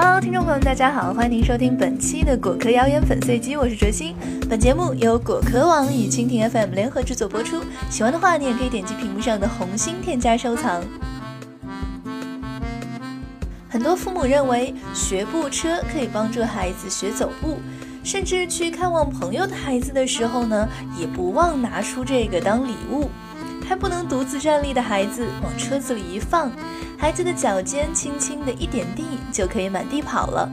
好听众朋友们，大家好，欢迎您收听本期的果壳谣言粉碎机，我是哲心。本节目由果壳网与蜻蜓 FM 联合制作播出。喜欢的话，你也可以点击屏幕上的红心添加收藏。很多父母认为学步车可以帮助孩子学走步，甚至去看望朋友的孩子的时候呢，也不忘拿出这个当礼物。还不能独自站立的孩子，往车子里一放，孩子的脚尖轻轻的一点地，就可以满地跑了。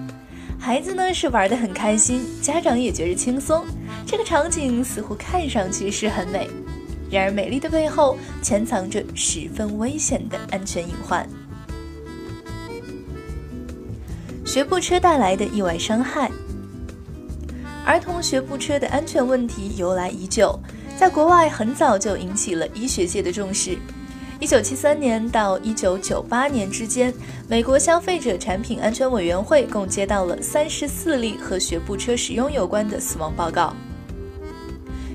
孩子呢是玩得很开心，家长也觉着轻松。这个场景似乎看上去是很美，然而美丽的背后潜藏着十分危险的安全隐患。学步车带来的意外伤害，儿童学步车的安全问题由来已久。在国外很早就引起了医学界的重视。一九七三年到一九九八年之间，美国消费者产品安全委员会共接到了三十四例和学步车使用有关的死亡报告。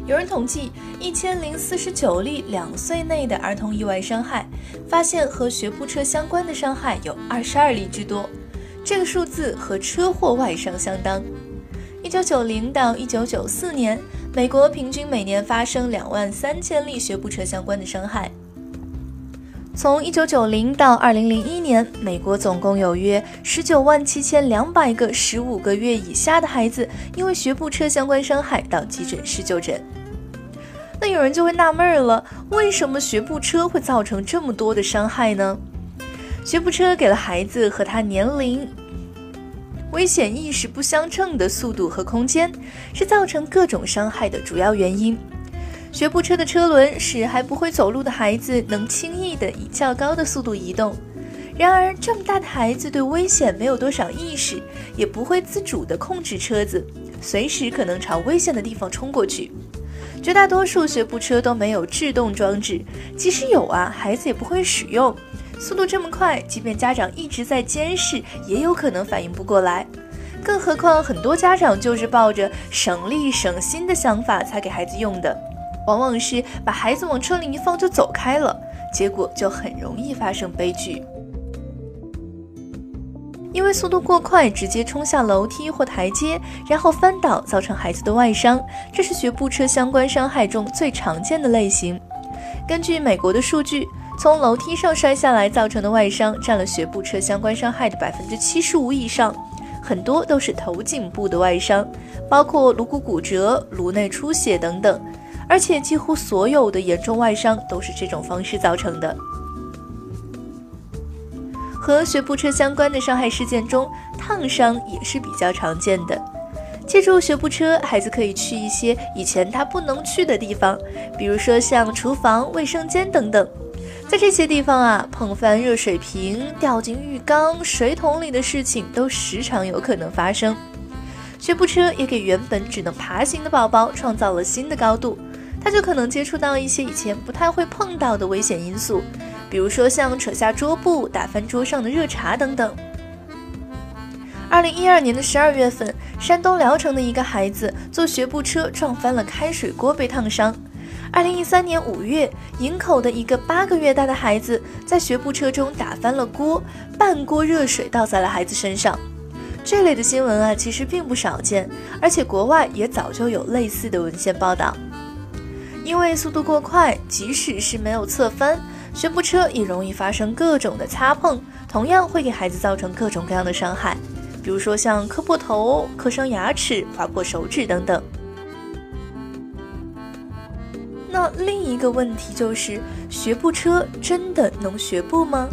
有人统计一千零四十九例两岁内的儿童意外伤害，发现和学步车相关的伤害有二十二例之多，这个数字和车祸外伤相当。一九九零到一九九四年。美国平均每年发生两万三千例学步车相关的伤害。从一九九零到二零零一年，美国总共有约十九万七千两百个十五个月以下的孩子因为学步车相关伤害到急诊室就诊。那有人就会纳闷了，为什么学步车会造成这么多的伤害呢？学步车给了孩子和他年龄。危险意识不相称的速度和空间，是造成各种伤害的主要原因。学步车的车轮使还不会走路的孩子能轻易地以较高的速度移动。然而，这么大的孩子对危险没有多少意识，也不会自主地控制车子，随时可能朝危险的地方冲过去。绝大多数学步车都没有制动装置，即使有啊，孩子也不会使用。速度这么快，即便家长一直在监视，也有可能反应不过来。更何况，很多家长就是抱着省力省心的想法才给孩子用的，往往是把孩子往车里一放就走开了，结果就很容易发生悲剧。因为速度过快，直接冲下楼梯或台阶，然后翻倒，造成孩子的外伤，这是学步车相关伤害中最常见的类型。根据美国的数据。从楼梯上摔下来造成的外伤占了学步车相关伤害的百分之七十五以上，很多都是头颈部的外伤，包括颅骨骨折、颅内出血等等，而且几乎所有的严重外伤都是这种方式造成的。和学步车相关的伤害事件中，烫伤也是比较常见的。借助学步车，孩子可以去一些以前他不能去的地方，比如说像厨房、卫生间等等。在这些地方啊，碰翻热水瓶、掉进浴缸、水桶里的事情都时常有可能发生。学步车也给原本只能爬行的宝宝创造了新的高度，他就可能接触到一些以前不太会碰到的危险因素，比如说像扯下桌布、打翻桌上的热茶等等。二零一二年的十二月份，山东聊城的一个孩子坐学步车撞翻了开水锅，被烫伤。二零一三年五月，营口的一个八个月大的孩子在学步车中打翻了锅，半锅热水倒在了孩子身上。这类的新闻啊，其实并不少见，而且国外也早就有类似的文献报道。因为速度过快，即使是没有侧翻，学步车也容易发生各种的擦碰，同样会给孩子造成各种各样的伤害，比如说像磕破头、磕伤牙齿、划破手指等等。那另一个问题就是，学步车真的能学步吗？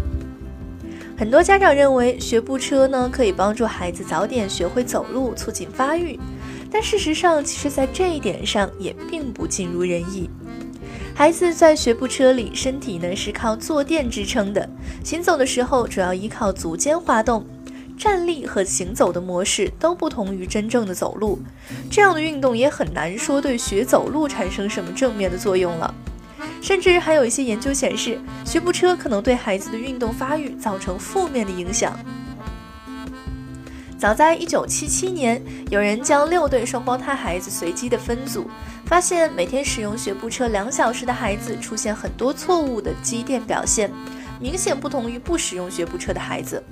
很多家长认为学步车呢可以帮助孩子早点学会走路，促进发育。但事实上，其实在这一点上也并不尽如人意。孩子在学步车里，身体呢是靠坐垫支撑的，行走的时候主要依靠足尖滑动。站立和行走的模式都不同于真正的走路，这样的运动也很难说对学走路产生什么正面的作用了。甚至还有一些研究显示，学步车可能对孩子的运动发育造成负面的影响。早在1977年，有人将六对双胞胎孩子随机的分组，发现每天使用学步车两小时的孩子出现很多错误的肌电表现，明显不同于不使用学步车的孩子。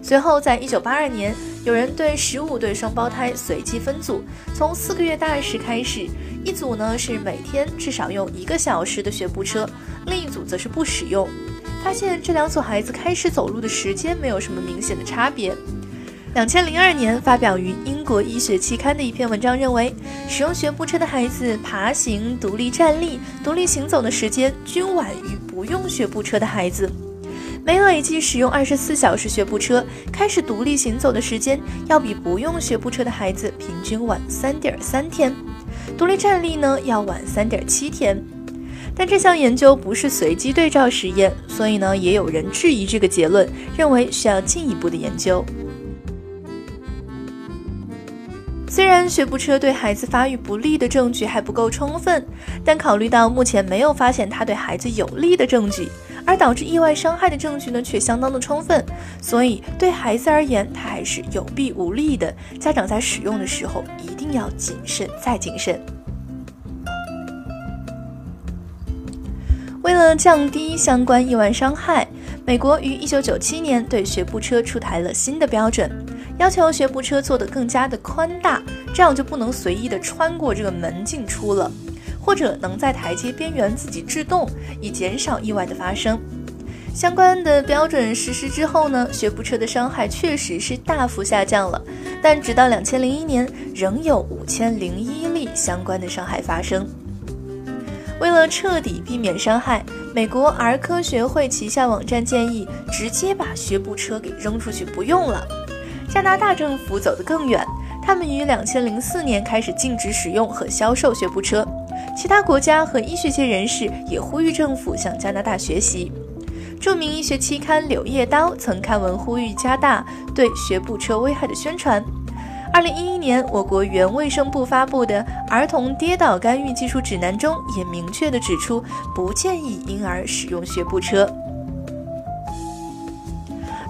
随后，在一九八二年，有人对十五对双胞胎随机分组，从四个月大时开始，一组呢是每天至少用一个小时的学步车，另一组则是不使用。发现这两组孩子开始走路的时间没有什么明显的差别。两千零二年发表于英国医学期刊的一篇文章认为，使用学步车的孩子爬行、独立站立、独立行走的时间均晚于不用学步车的孩子。每累计使用二十四小时学步车，开始独立行走的时间要比不用学步车的孩子平均晚三点三天，独立站立呢要晚三点七天。但这项研究不是随机对照实验，所以呢也有人质疑这个结论，认为需要进一步的研究。虽然学步车对孩子发育不利的证据还不够充分，但考虑到目前没有发现它对孩子有利的证据。而导致意外伤害的证据呢，却相当的充分，所以对孩子而言，它还是有弊无利的。家长在使用的时候一定要谨慎再谨慎。为了降低相关意外伤害，美国于一九九七年对学步车出台了新的标准，要求学步车做得更加的宽大，这样就不能随意的穿过这个门进出了。或者能在台阶边缘自己制动，以减少意外的发生。相关的标准实施之后呢，学步车的伤害确实是大幅下降了，但直到两千零一年，仍有五千零一例相关的伤害发生。为了彻底避免伤害，美国儿科学会旗下网站建议直接把学步车给扔出去不用了。加拿大政府走得更远，他们于两千零四年开始禁止使用和销售学步车。其他国家和医学界人士也呼吁政府向加拿大学习。著名医学期刊《柳叶刀》曾刊文呼吁加大对学步车危害的宣传。二零一一年，我国原卫生部发布的《儿童跌倒干预技术指南》中也明确地指出，不建议婴儿使用学步车。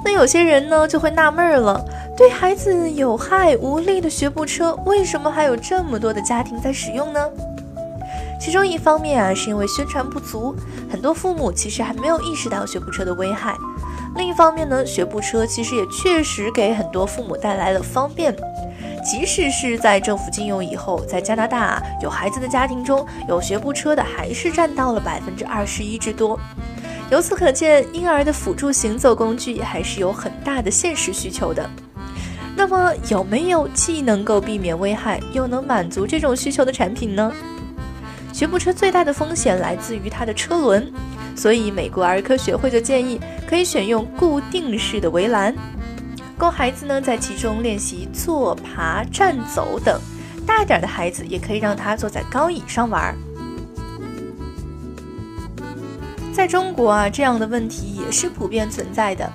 那有些人呢就会纳闷了：对孩子有害无利的学步车，为什么还有这么多的家庭在使用呢？其中一方面啊，是因为宣传不足，很多父母其实还没有意识到学步车的危害；另一方面呢，学步车其实也确实给很多父母带来了方便。即使是在政府禁用以后，在加拿大有孩子的家庭中有学步车的，还是占到了百分之二十一之多。由此可见，婴儿的辅助行走工具还是有很大的现实需求的。那么，有没有既能够避免危害，又能满足这种需求的产品呢？学步车最大的风险来自于它的车轮，所以美国儿科学会就建议可以选用固定式的围栏，供孩子呢在其中练习坐、爬、站、走等。大点的孩子也可以让他坐在高椅上玩。在中国啊，这样的问题也是普遍存在的，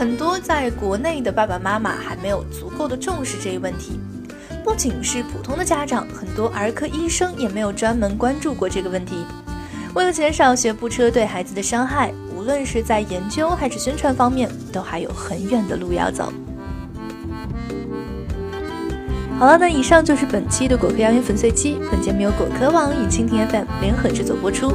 很多在国内的爸爸妈妈还没有足够的重视这一问题。不仅是普通的家长，很多儿科医生也没有专门关注过这个问题。为了减少学步车对孩子的伤害，无论是在研究还是宣传方面，都还有很远的路要走。好了，那以上就是本期的果壳谣言粉碎机。本节目由果壳网与蜻蜓 FM 联合制作播出。